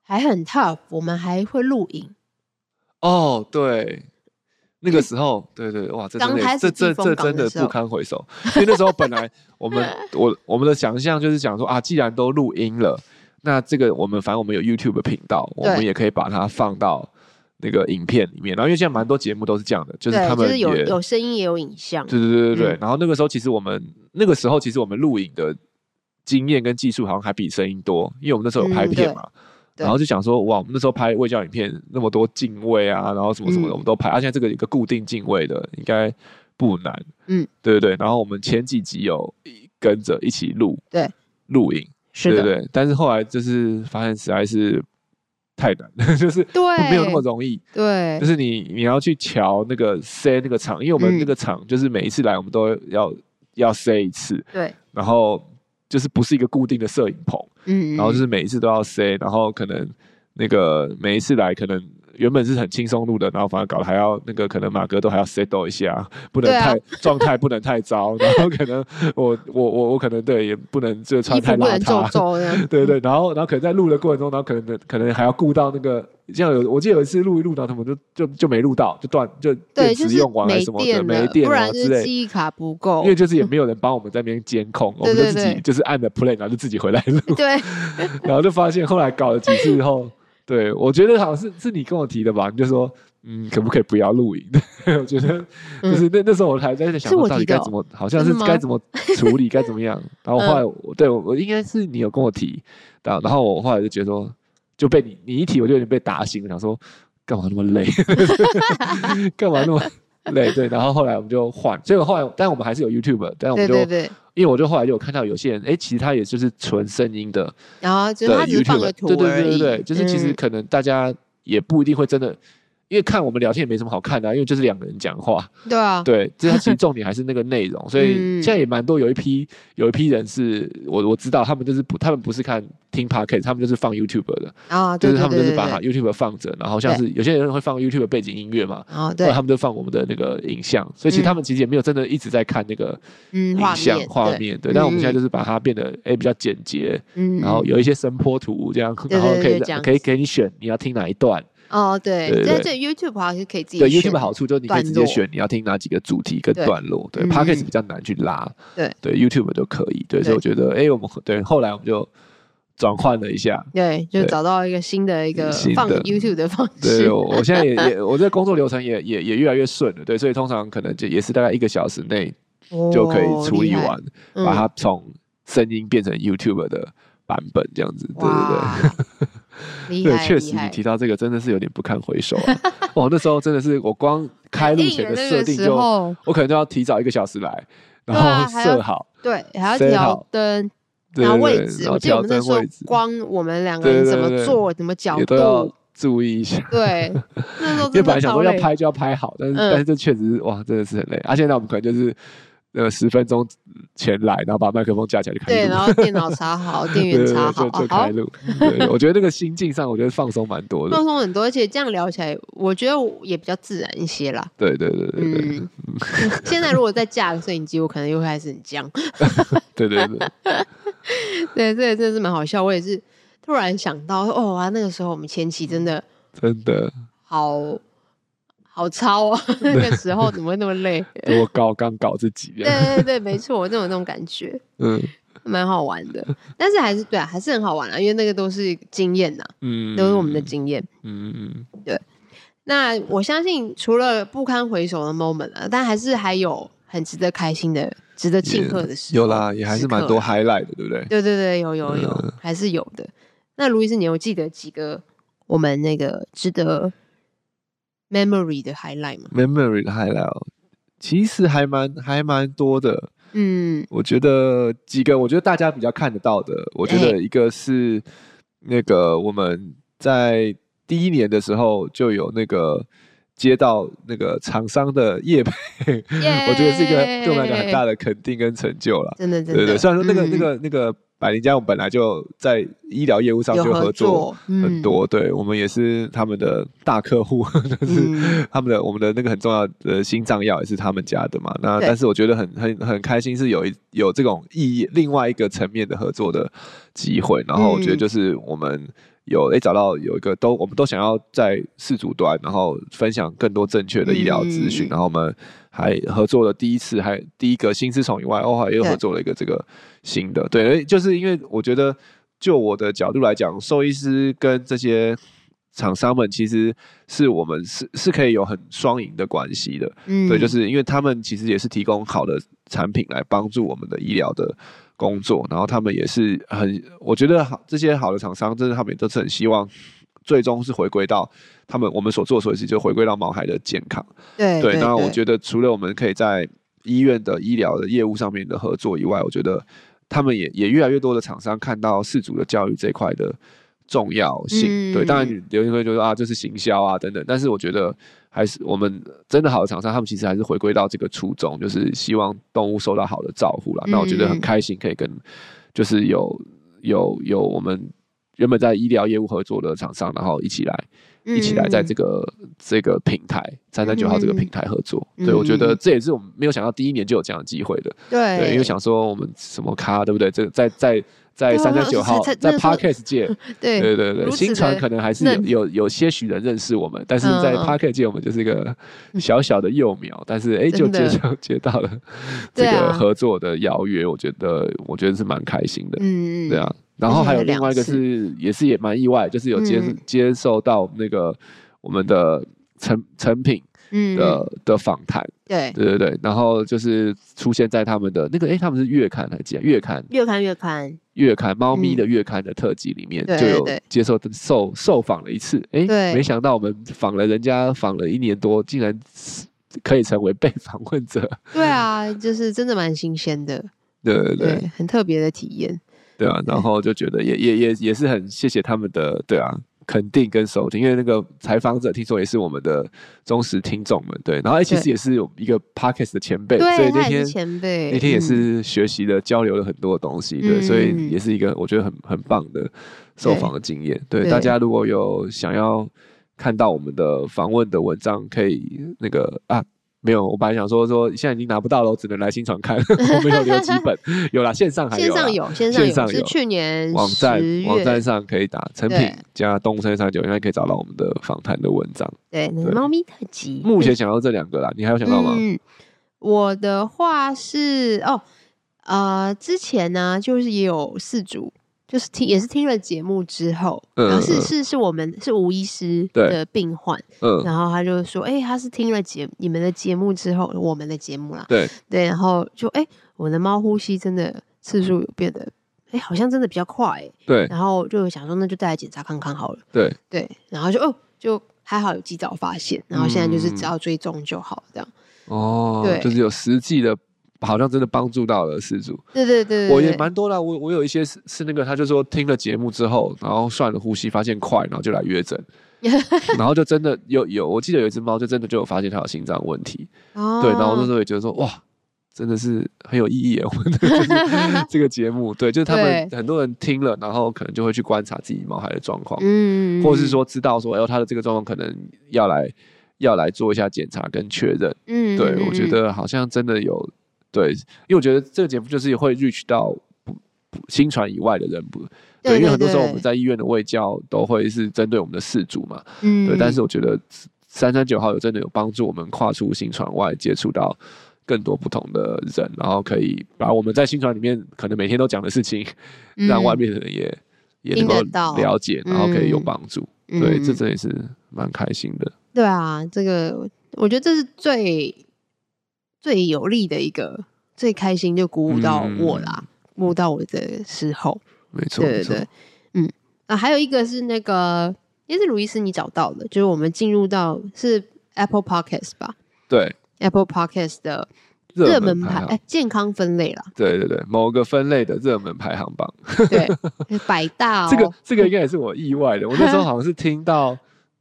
还很 tough，我们还会录影。哦，对，那个时候，对对哇，这真的这这这真的不堪回首，因为那时候本来我们 我我们的想象就是想说啊，既然都录音了，那这个我们反正我们有 YouTube 频道，我们也可以把它放到。那个影片里面，然后因为现在蛮多节目都是这样的，就是他们、就是、有有声音也有影像，对对对对对。嗯、然后那个时候其实我们那个时候其实我们录影的经验跟技术好像还比声音多，因为我们那时候有拍片嘛，嗯、然后就想说哇，我们那时候拍卫教影片那么多进位啊，然后什么什么的我们都拍，而且、嗯啊、这个一个固定进位的应该不难，嗯，对对对。然后我们前几集有跟着一起录，对，录影，是的对对对。但是后来就是发现实在是。太难了，就是对，没有那么容易。对，就是你你要去瞧那个塞那个场，因为我们那个场就是每一次来我们都要要塞一次。对，然后就是不是一个固定的摄影棚，嗯，然后就是每一次都要塞，然后可能那个每一次来可能。原本是很轻松录的，然后反而搞得还要那个，可能马哥都还要 settle 一下，不能太状态、啊、不能太糟，然后可能我我我我可能对也不能就穿太邋遢，对对，然后然后可能在录的过程中，然后可能可能还要顾到那个，像有我记得有一次录一录到他们就就就没录到，就断就电池用完了什么的，没电不然就是记忆卡不够，因为就是也没有人帮我们在那边监控，我们就自己就是按着 play，然后就自己回来录，对，然后就发现后来搞了几次以后。对，我觉得好像是是你跟我提的吧？你就说，嗯，可不可以不要录影？我觉得就是那那时候我还在想，到底该怎么，好像是该怎么处理，该怎么样。然后后来，我对我应该是你有跟我提，然后然后我后来就觉得说，就被你你一提，我就有点被打醒了，想说干嘛那么累？干嘛那么？累对，然后后来我们就换，所以后来，但我们还是有 YouTube，但我们就，因为我就后来就有看到有些人，哎，其实他也就是纯声音的，然后就是他只是放个图，对对对对对，就是其实可能大家也不一定会真的。因为看我们聊天也没什么好看的，啊，因为就是两个人讲话。对啊，对，这其实重点还是那个内容，所以现在也蛮多有一批有一批人是我我知道他们就是不他们不是看听 Podcast，他们就是放 YouTube 的啊，就是他们就是把 YouTube 放着，然后像是有些人会放 YouTube 背景音乐嘛，啊，对，他们就放我们的那个影像，所以其实他们其实也没有真的一直在看那个影像画面，对，但我们现在就是把它变得哎比较简洁，嗯，然后有一些声波图这样，然后可以可以给你选你要听哪一段。哦，对，在这 YouTube 的话是可以自己。对 YouTube 好处就是你可以直接选你要听哪几个主题跟段落。对，Podcast 比较难去拉。对对，YouTube 就可以。对，所以我觉得，哎，我们对后来我们就转换了一下。对，就找到一个新的一个放 YouTube 的方式。对，我现在也 也，我这工作流程也也也越来越顺了。对，所以通常可能就也是大概一个小时内就可以处理完，把它从声音变成 YouTube 的版本这样子。对对对。对，确实你提到这个真的是有点不堪回首啊！哦，那时候真的是我光开路前的设定就，我可能就要提早一个小时来，然后设好，对，还要调灯，然后位置，我记得我们那时候光我们两个人怎么做，怎么角度都要注意一下。对，那时候因为本来想说要拍就要拍好，但是但是这确实是哇，真的是很累。而且那我们可能就是。呃，十分钟前来，然后把麦克风架起来就开录。对，然后电脑插好，电源插好，就开录。对，我觉得那个心境上，我觉得放松蛮多的。放松很多，而且这样聊起来，我觉得也比较自然一些啦。对对对对对。嗯。现在如果再架个摄影机，我可能又会开始很僵。对 对对。对，这也真的是蛮好笑。我也是突然想到，哦啊，那个时候我们前期真的真的好。好超啊！那个时候怎么会那么累？我搞刚搞自己。对对对，没错，我就有那种感觉。嗯，蛮好玩的，但是还是对啊，还是很好玩啊，因为那个都是经验呐，嗯，都是我们的经验。嗯嗯，对。那我相信，除了不堪回首的 moment 啊，但还是还有很值得开心的、值得庆贺的事。有啦，也还是蛮多 highlight 的，对不对？对对对，有有有，还是有的。那卢医师，你有记得几个我们那个值得？memory 的 highlight 吗？memory 的 highlight 其实还蛮还蛮多的。嗯，我觉得几个，我觉得大家比较看得到的，我觉得一个是那个我们在第一年的时候就有那个接到那个厂商的业配 我觉得是一个对我们来讲很大的肯定跟成就了。真的，真的，对对，虽然说那个、嗯、那个那个。百灵家我们本来就在医疗业务上就合作很多，对我们也是他们的大客户，就是他们的我们的那个很重要的心脏药也是他们家的嘛。那但是我觉得很很很开心，是有一有这种意义，另外一个层面的合作的机会。然后我觉得就是我们。有诶、欸，找到有一个都，我们都想要在饲主端，然后分享更多正确的医疗资讯，然后我们还合作了第一次，还第一个新丝虫以外，哦，又合作了一个这个新的，对，就是因为我觉得，就我的角度来讲，兽医师跟这些厂商们其实是我们是是可以有很双赢的关系的，嗯，对，就是因为他们其实也是提供好的产品来帮助我们的医疗的。工作，然后他们也是很，我觉得好，这些好的厂商，真的他们也都是很希望，最终是回归到他们我们所做的所有事，就回归到毛孩的健康。对对。那我觉得除了我们可以在医院的医疗的业务上面的合作以外，我觉得他们也也越来越多的厂商看到饲主的教育这一块的重要性。嗯、对，当然有人会觉得啊，这是行销啊等等，但是我觉得。还是我们真的好的厂商，他们其实还是回归到这个初衷，就是希望动物受到好的照顾啦。那我觉得很开心，可以跟就是有有有我们原本在医疗业务合作的厂商，然后一起来一起来在这个这个平台三三九号这个平台合作。对，我觉得这也是我们没有想到第一年就有这样的机会的。对，因为想说我们什么咖，对不对？这个在在。在三三九号，在 Podcast 界，对对对对，新传可能还是有有有些许人认识我们，但是在 Podcast 界，我们就是一个小小的幼苗，但是哎、欸，就接就 接到了这个合作的邀约，我觉得我觉得是蛮开心的，嗯对啊。然后还有另外一个是，也是也蛮意外，就是有接接受到那个我们的成成品。嗯。的的访谈，对。对对对，然后就是出现在他们的那个，哎，他们是月刊还是月刊？月刊月刊。月刊，猫咪的月刊的特辑里面就有接受受受访了一次，哎，没想到我们访了人家访了一年多，竟然可以成为被访问者。对啊，就是真的蛮新鲜的，对对。对，很特别的体验。对啊，然后就觉得也也也也是很谢谢他们的，对啊。肯定跟收听，因为那个采访者听说也是我们的忠实听众们，对，然后其实也是有一个 Podcast 的前辈，所以那天前辈。那天也是学习了、嗯、交流了很多东西，对，所以也是一个我觉得很很棒的受访的经验，对，对，大家如果有想要看到我们的访问的文章，可以那个啊。没有，我本来想说说，现在已经拿不到了，我只能来新传看。我没有留几本，有啦，线上还有，线上有，线上有，去年网站网站上可以打成品加动物三九，应该可以找到我们的访谈的文章。对，猫咪特辑。目前想到这两个啦，你还有想到吗？嗯，我的话是哦，呃，之前呢，就是也有饲主。就是听也是听了节目之后，嗯、然后是是是我们是吴医师的病患，嗯，然后他就说，哎、欸，他是听了节你们的节目之后，我们的节目啦，对。对，然后就哎、欸，我的猫呼吸真的次数有变得，哎、欸，好像真的比较快、欸，对，然后就想说那就带来检查看看好了，对。对，然后就哦就还好有及早发现，然后现在就是只要追踪就好这样，哦，对，就是有实际的。好像真的帮助到了饲主，对对对，对，我也蛮多的。我我有一些是是那个，他就说听了节目之后，然后算了呼吸，发现快，然后就来约诊，然后就真的有有，我记得有一只猫就真的就有发现它有心脏问题，哦，对，然后那时候也觉得说哇，真的是很有意义，我们的就是 这个节目，对，就是他们很多人听了，然后可能就会去观察自己毛孩的状况，嗯，或者是说知道说，哎呦，他的这个状况可能要来要来做一下检查跟确认，嗯，对，我觉得好像真的有。对，因为我觉得这个节目就是会 reach 到不不新传以外的人不，对，因为很多时候我们在医院的卫教都会是针对我们的事主嘛，嗯，对，但是我觉得三三九号有真的有帮助我们跨出新传外，接触到更多不同的人，然后可以把我们在新传里面可能每天都讲的事情，嗯、让外面的人也也能够了解，然后可以有帮助，嗯、对，这真的是蛮开心的。对啊，这个我觉得这是最。最有利的一个，最开心就鼓舞到我啦，嗯、鼓舞到我的时候，没错，对对对，嗯啊，还有一个是那个，也是鲁伊斯你找到的，就是我们进入到是 Apple Podcast 吧？对，Apple Podcast 的热门排哎，健康分类啦。对对对，某个分类的热门排行榜。对，百大、哦。这个这个应该也是我意外的。我那时候好像是听到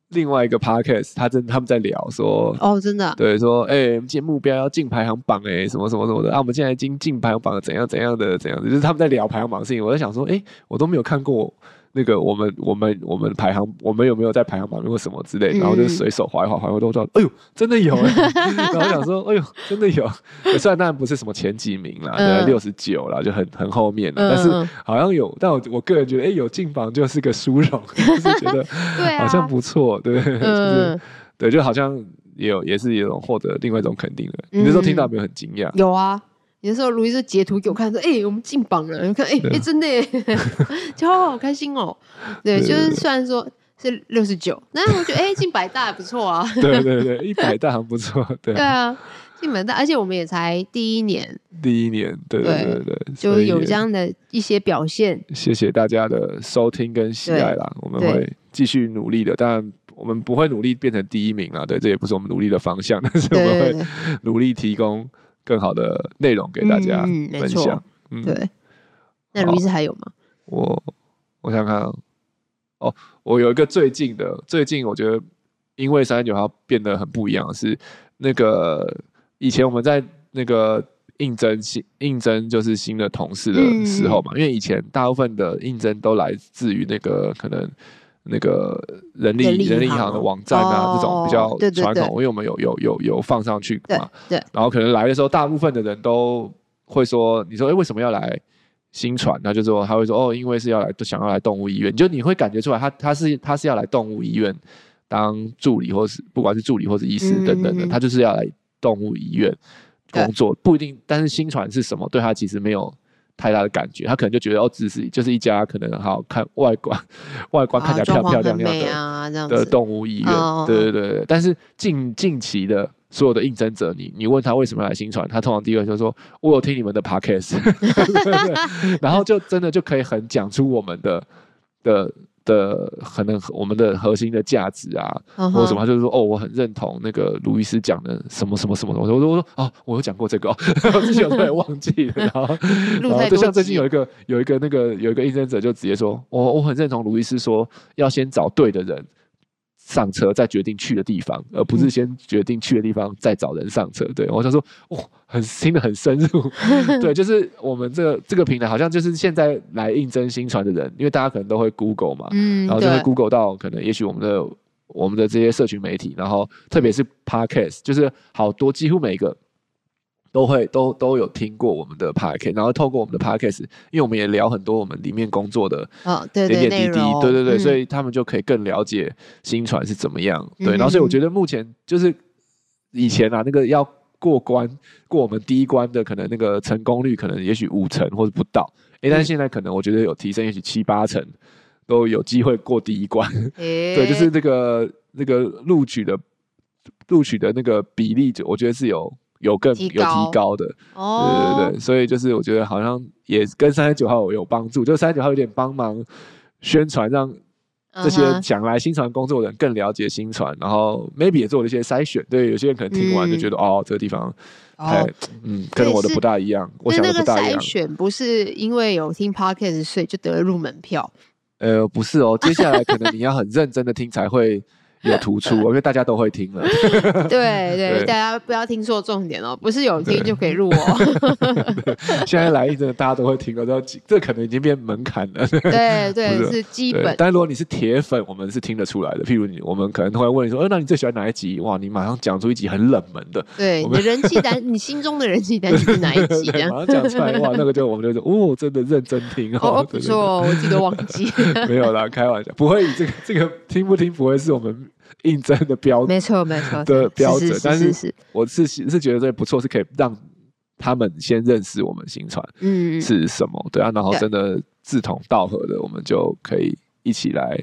另外一个 podcast，他真他们在聊说，哦，真的、啊，对，说哎，我们今天目标要进排行榜哎，什么什么什么的啊，我们现在已经进排行榜了，怎样怎样的怎样的，就是他们在聊排行榜的事情。我在想说，哎，我都没有看过。那个我们我们我们排行我们有没有在排行榜或什么之类，然后就随手划一划，划一划都知道，哎呦，真的有哎，然后想说，哎呦，真的有，虽然当然不是什么前几名啦，对，六十九啦，就很很后面了，但是好像有，但我我个人觉得，哎，有进榜就是个殊荣，就是觉得 好像不错，对，就是对，就好像也有也是一种获得另外一种肯定的。你那时候听到有没有很惊讶？有啊。有的时候，卢医师截图给我看，说：“哎、欸，我们进榜了！你看，哎、欸，哎、欸，真的耶，就好开心哦。”对，就是虽然说是六十九，但是我觉得，哎、欸，进百大还不错啊。对对对，一百大还不错。对对啊，进百大，而且我们也才第一年。第一年，对对对对，就有这样的一些表现。谢谢大家的收听跟喜爱啦，我们会继续努力的。当然，我们不会努力变成第一名啊，对，这也不是我们努力的方向，但是我们会努力提供。更好的内容给大家分享。嗯，对。那卢医师还有吗？我我想看哦，我有一个最近的，最近我觉得因为三十九号变得很不一样，是那个以前我们在那个应征新应征就是新的同事的时候嘛，因为以前大部分的应征都来自于那个可能。那个人力人力银行的网站啊，这种比较传统，因为我们有有有有放上去嘛，对。然后可能来的时候，大部分的人都会说：“你说，哎，为什么要来新传？”他就说他会说：“哦，因为是要来，想要来动物医院。”就你会感觉出来，他他是他是要来动物医院当助理，或是不管是助理或是医师等等的，他就是要来动物医院工作，不一定。但是新传是什么？对他其实没有。太大的感觉，他可能就觉得哦，只是就是一家可能好看外观，外观看起来漂漂亮亮的的动物医院，对对对。但是近近期的所有的应征者，你你问他为什么要来新传，他通常第一个就说，我有听你们的 podcast，然后就真的就可以很讲出我们的的。的可能我们的核心的价值啊，uh huh. 或者什么，就是说哦，我很认同那个鲁医师讲的什么什么什么，东西我说我说哦，我有讲过这个，哦，之前我都忘记了，然后然后就像最近有一个有一个那个有一个应征者就直接说，我我很认同鲁医师说要先找对的人。上车再决定去的地方，而不是先决定去的地方再找人上车。对，我想说，哇，很听得很深入。对，就是我们这个这个平台，好像就是现在来应征新传的人，因为大家可能都会 Google 嘛，嗯，然后就会 Google 到可能也许我们的我们的这些社群媒体，然后特别是 Podcast，就是好多几乎每个。都会都都有听过我们的 podcast，然后透过我们的 podcast，因为我们也聊很多我们里面工作的点点滴滴，对对对，所以他们就可以更了解新传是怎么样。对，然后所以我觉得目前就是以前啊，那个要过关过我们第一关的，可能那个成功率可能也许五成或者不到，哎，但是现在可能我觉得有提升，也许七八成都有机会过第一关。对，就是那个那个录取的录取的那个比例，就我觉得是有。有更有提高的，哦、对对对，所以就是我觉得好像也跟三十九号有帮助，就三十九号有点帮忙宣传，让这些想来新传工作的人更了解新传，然后 maybe 也做了一些筛选。对，有些人可能听完就觉得、嗯、哦，这个地方太，哦、嗯，跟我的不大一样，我想的不大一样。筛选不是因为有听 podcast 所以就得了入门票？呃，不是哦，接下来可能你要很认真的听才会。有突出，因为大家都会听了。对对，大家不要听错重点哦，不是有听就可以入哦。现在来一阵，大家都会听了，这这可能已经变门槛了。对对，是基本。但如果你是铁粉，我们是听得出来的。譬如你，我们可能会问你说：“呃，那你最喜欢哪一集？”哇，你马上讲出一集很冷门的。对，你的人气单，你心中的人气单是哪一集？马上讲出来，哇，那个就我们就说：“哦，真的认真听哦。”不错，我记得忘记。没有啦，开玩笑，不会以这个这个听不听不会是我们。应征的标准，没错没错的标准，但是我是是觉得这不错，是可以让他们先认识我们新传，嗯是什么，对啊，然后真的志同道合的，我们就可以一起来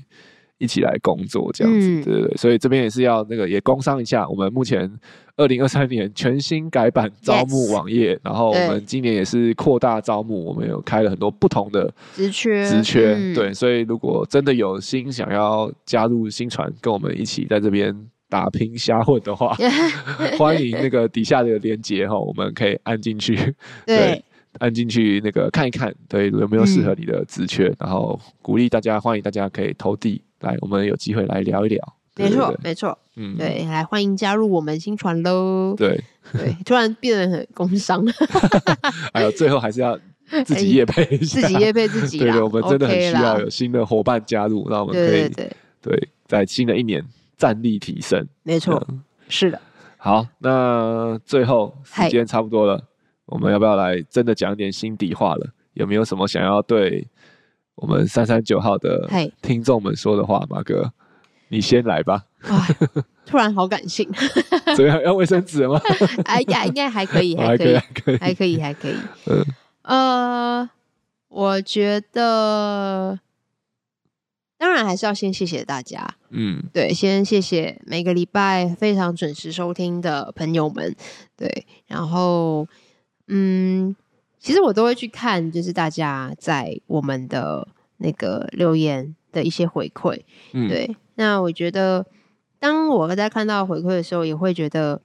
一起来工作这样子，对对对，所以这边也是要那个也工商一下，我们目前。二零二三年全新改版 招募网页然后我们今年也是扩大招募，我们有开了很多不同的职缺，职缺，对，所以如果真的有心想要加入新传，跟我们一起在这边打拼瞎混的话，欢迎那个底下的连接哈，我们可以按进去，对，对按进去那个看一看，对，有没有适合你的职缺，嗯、然后鼓励大家，欢迎大家可以投递来，我们有机会来聊一聊。没错，没错，嗯，对，来欢迎加入我们新传喽。对对，突然变得很工商，还有最后还是要自己业配，自己业配自己。对对，我们真的很需要有新的伙伴加入，那我们可以对，在新的一年战力提升。没错，是的。好，那最后时间差不多了，我们要不要来真的讲一点心底话了？有没有什么想要对我们三三九号的听众们说的话，马哥？你先来吧。突然好感性。怎么样？要卫生纸吗？哎呀，应该还可以，还可以，还可以，还可以，呃，我觉得，当然还是要先谢谢大家。嗯，对，先谢谢每个礼拜非常准时收听的朋友们。对，然后，嗯，其实我都会去看，就是大家在我们的那个留言的一些回馈。嗯，对。那我觉得，当我在看到回馈的时候，也会觉得，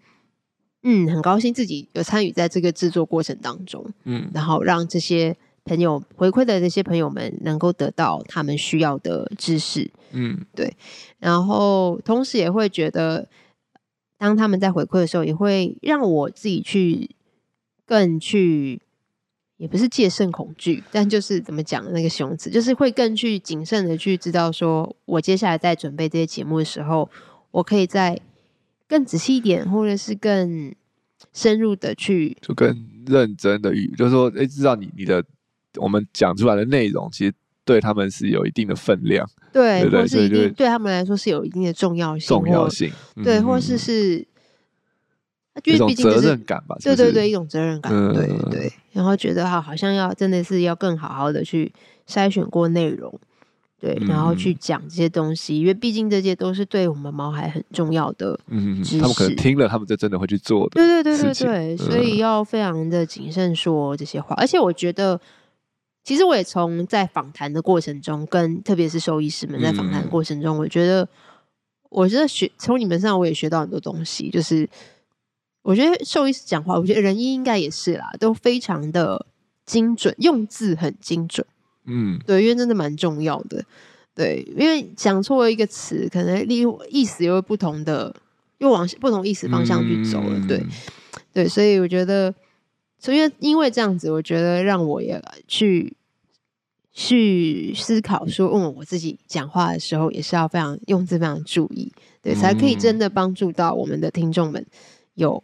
嗯，很高兴自己有参与在这个制作过程当中，嗯，然后让这些朋友回馈的这些朋友们能够得到他们需要的知识，嗯，对，然后同时也会觉得，当他们在回馈的时候，也会让我自己去更去。也不是戒慎恐惧，但就是怎么讲那个形容词，就是会更去谨慎的去知道，说我接下来在准备这些节目的时候，我可以再更仔细一点，或者是更深入的去，就更认真的语，就是说，哎、欸，知道你你的我们讲出来的内容，其实对他们是有一定的分量，对，对对或是一定对他们来说是有一定的重要性，重要性，或对，或是是。一种责任感吧，对对对，一种责任感，对对。然后觉得哈，好像要真的是要更好好的去筛选过内容，对，然后去讲这些东西，因为毕竟这些都是对我们毛孩很重要的知识。他们可能听了，他们就真的会去做的。对对对对对，所以要非常的谨慎说这些话。而且我觉得，其实我也从在访谈的过程中，跟特别是兽医师们在访谈的过程中，我觉得，我觉得学从你们身上我也学到很多东西，就是。我觉得兽医师讲话，我觉得人医应该也是啦，都非常的精准，用字很精准。嗯，对，因为真的蛮重要的。对，因为讲错了一个词，可能意意思又不同的，又往不同意思方向去走了。嗯、对，对，所以我觉得，所以因为这样子，我觉得让我也去去思考说，说嗯，我自己讲话的时候也是要非常用字非常注意，对，才可以真的帮助到我们的听众们有。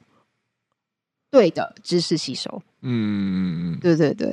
对的知识吸收，嗯，对对对，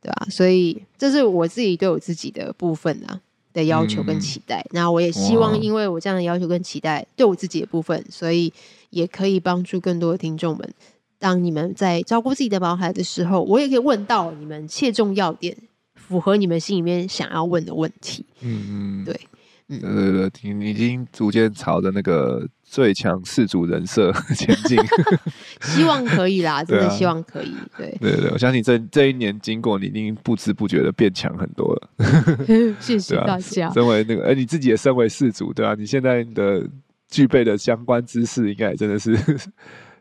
对吧？所以这是我自己对我自己的部分啊的要求跟期待。那、嗯、我也希望，因为我这样的要求跟期待对我自己的部分，所以也可以帮助更多的听众们。当你们在照顾自己的毛孩的时候，我也可以问到你们切中要点，符合你们心里面想要问的问题。嗯嗯，对。对对对，你已经逐渐朝着那个最强饲主人设 前进，希望可以啦，真的希望可以。对、啊、对我相信这这一年经过，你已经不知不觉的变强很多了。谢谢大家。身为那个，哎，你自己也身为饲主，对啊，你现在的具备的相关知识，应该也真的是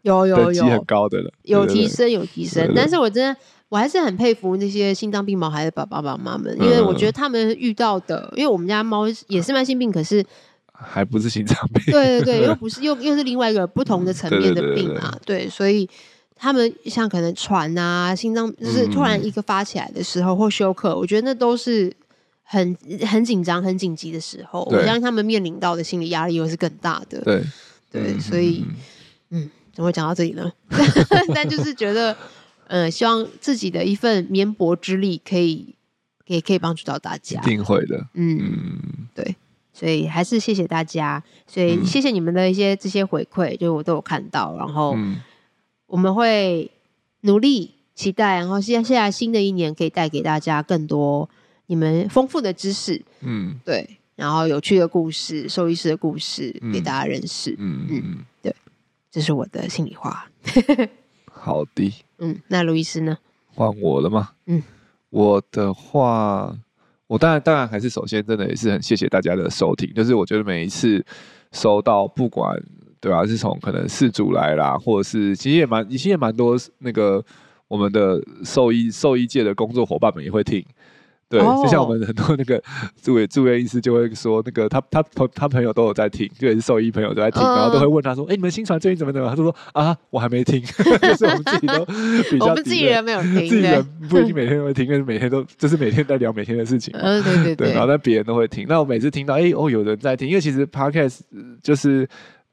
有有有很高的了，有提升有提升。但是我真的。我还是很佩服那些心脏病毛孩的爸爸妈妈们，因为我觉得他们遇到的，因为我们家猫也是慢性病，可是还不是心脏病。对对对，又 不是又又是另外一个不同的层面的病啊。对，所以他们像可能喘啊，心脏就是突然一个发起来的时候或休克，我觉得那都是很很紧张、很紧急的时候。我相信他们面临到的心理压力又是更大的。对对，所以嗯，怎么会讲到这里呢？但就是觉得。嗯，希望自己的一份绵薄之力可以，也可以帮助到大家。一定会的。嗯，嗯对，所以还是谢谢大家，所以谢谢你们的一些这些回馈，就我都有看到，然后我们会努力期待，然后现在新的一年可以带给大家更多你们丰富的知识。嗯，对，然后有趣的故事，兽医师的故事给大家认识。嗯嗯，对，这是我的心里话。好的，嗯，那卢医师呢？换我了吗？嗯，我的话，我当然当然还是首先真的也是很谢谢大家的收听，就是我觉得每一次收到不管对啊，是从可能事主来啦，或者是其实也蛮，其实也蛮多那个我们的兽医兽医界的工作伙伴们也会听。对，就像我们很多那个住院住院医师就会说，那个他他朋他朋友都有在听，就也是兽医朋友都在听，然后都会问他说：“哎，你们新传最近怎么怎么？”他就说：“啊，我还没听。”就是我们自己都 比较，我们自己人没有听，自己人不一定每天都会听，因为每天都就是每天在聊每天的事情。嗯，对对对。然后但别人都会听，那我每次听到哎哦有人在听，因为其实 Podcast 就是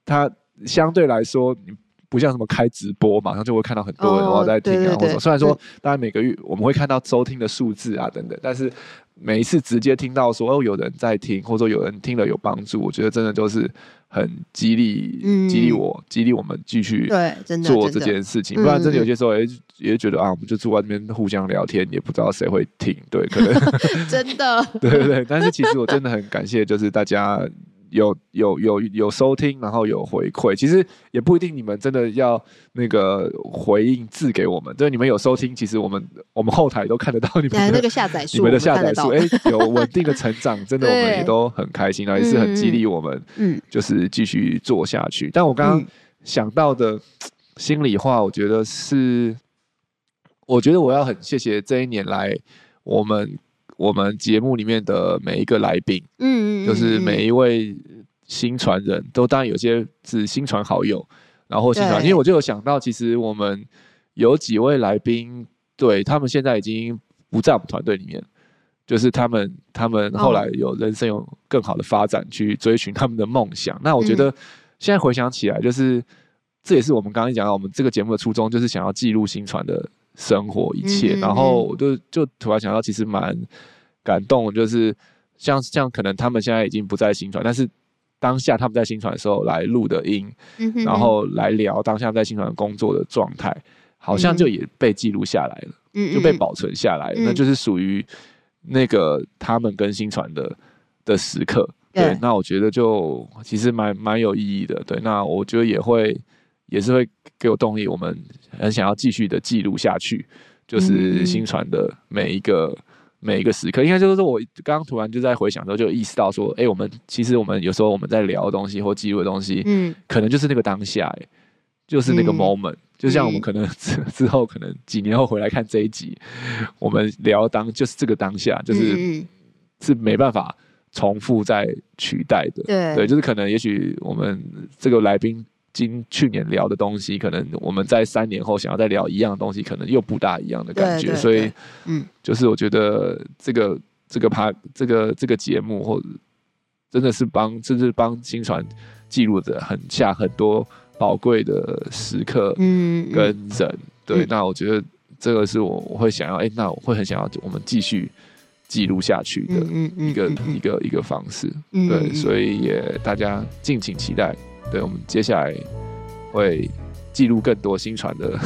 它相对来说你。不像什么开直播，马上就会看到很多人都在听啊。或者虽然说，大家每个月我们会看到收听的数字啊等等，但是每一次直接听到说哦有人在听，或者说有人听了有帮助，我觉得真的就是很激励，嗯、激励我，激励我们继续对做这件事情。不然真的有些时候也也觉得啊，我们就坐在那边互相聊天，也不知道谁会听，对，可能 真的，对对对。但是其实我真的很感谢，就是大家。有有有有收听，然后有回馈，其实也不一定你们真的要那个回应字给我们，对，你们有收听，其实我们我们后台都看得到你们的那个下载数，你们的下载数，哎、欸，有稳定的成长，真的我们也都很开心啊，也是很激励我们，嗯，就是继续做下去。但我刚刚想到的心里话，我觉得是，我觉得我要很谢谢这一年来我们。我们节目里面的每一个来宾，嗯嗯，就是每一位新传人都，当然有些是新传好友，然后新传，因为我就有想到，其实我们有几位来宾，对，他们现在已经不在我们团队里面，就是他们他们后来有人生有更好的发展，去追寻他们的梦想。那我觉得现在回想起来，就是这也是我们刚刚讲到，我们这个节目的初衷，就是想要记录新传的。生活一切，然后我就就突然想到，其实蛮感动，就是像像可能他们现在已经不在新传，但是当下他们在新传的时候来录的音，然后来聊当下在新传工作的状态，好像就也被记录下来了，就被保存下来了，那就是属于那个他们跟新传的的时刻。对，那我觉得就其实蛮蛮有意义的。对，那我觉得也会。也是会给我动力，我们很想要继续的记录下去，就是新传的每一个每一个时刻。应该就是说，我刚刚突然就在回想的时候，就意识到说，哎，我们其实我们有时候我们在聊的东西或记录的东西，嗯，可能就是那个当下，哎，就是那个 moment。就像我们可能之之后，可能几年后回来看这一集，我们聊当就是这个当下，就是是没办法重复再取代的。对对，就是可能也许我们这个来宾。今去年聊的东西，可能我们在三年后想要再聊一样的东西，可能又不大一样的感觉。所以，嗯，就是我觉得这个这个趴这个这个节目，或者真的是帮，甚至帮新传记录着很下很多宝贵的时刻，嗯，跟人。对，那我觉得这个是我我会想要，哎，那我会很想要我们继续记录下去的一个一个一个方式。对，所以也大家敬请期待。对，我们接下来会记录更多新传的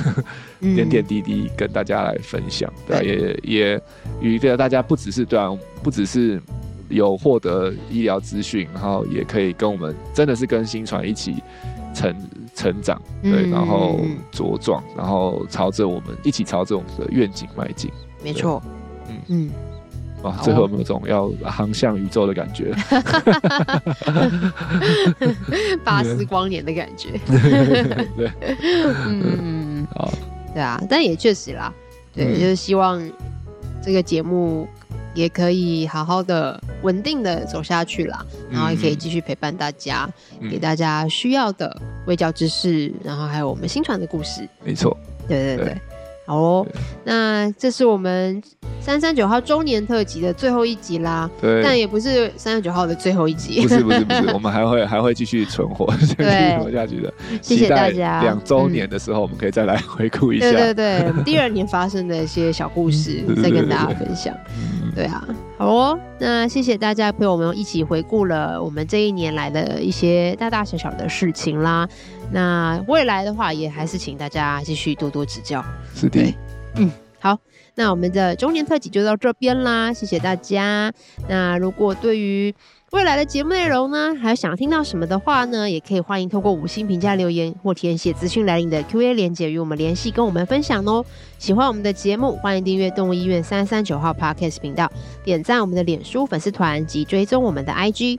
点点滴滴，跟大家来分享。对，也也与这个大家不只是对啊，不只是有获得医疗资讯，然后也可以跟我们真的是跟新传一起成成长，对，然后茁壮，然后朝着我们一起朝着我们的愿景迈进。没错，嗯。嗯。哇，最后有没有种要航向宇宙的感觉？巴斯光年的感觉。对，嗯，好，对啊，但也确实啦，对，嗯、就是希望这个节目也可以好好的、稳定的走下去啦，然后也可以继续陪伴大家，嗯、给大家需要的卫教知识，然后还有我们新传的故事。没错，对对对。对好哦，那这是我们三三九号周年特辑的最后一集啦。对，但也不是三十九号的最后一集。不是不是不是，我们还会还会继续存活，继续活下去的。谢谢大家。两周年的时候，我们可以再来回顾一下。对对对，第二年发生的一些小故事，再跟大家分享。对啊，好哦，那谢谢大家陪我们一起回顾了我们这一年来的一些大大小小的事情啦。那未来的话，也还是请大家继续多多指教。是的，嗯，好，那我们的中年特辑就到这边啦，谢谢大家。那如果对于未来的节目内容呢，还有想听到什么的话呢，也可以欢迎透过五星评价留言或填写资讯栏里的 Q&A 连接与我们联系，跟我们分享哦。喜欢我们的节目，欢迎订阅动物医院三三九号 Podcast 频道，点赞我们的脸书粉丝团及追踪我们的 IG。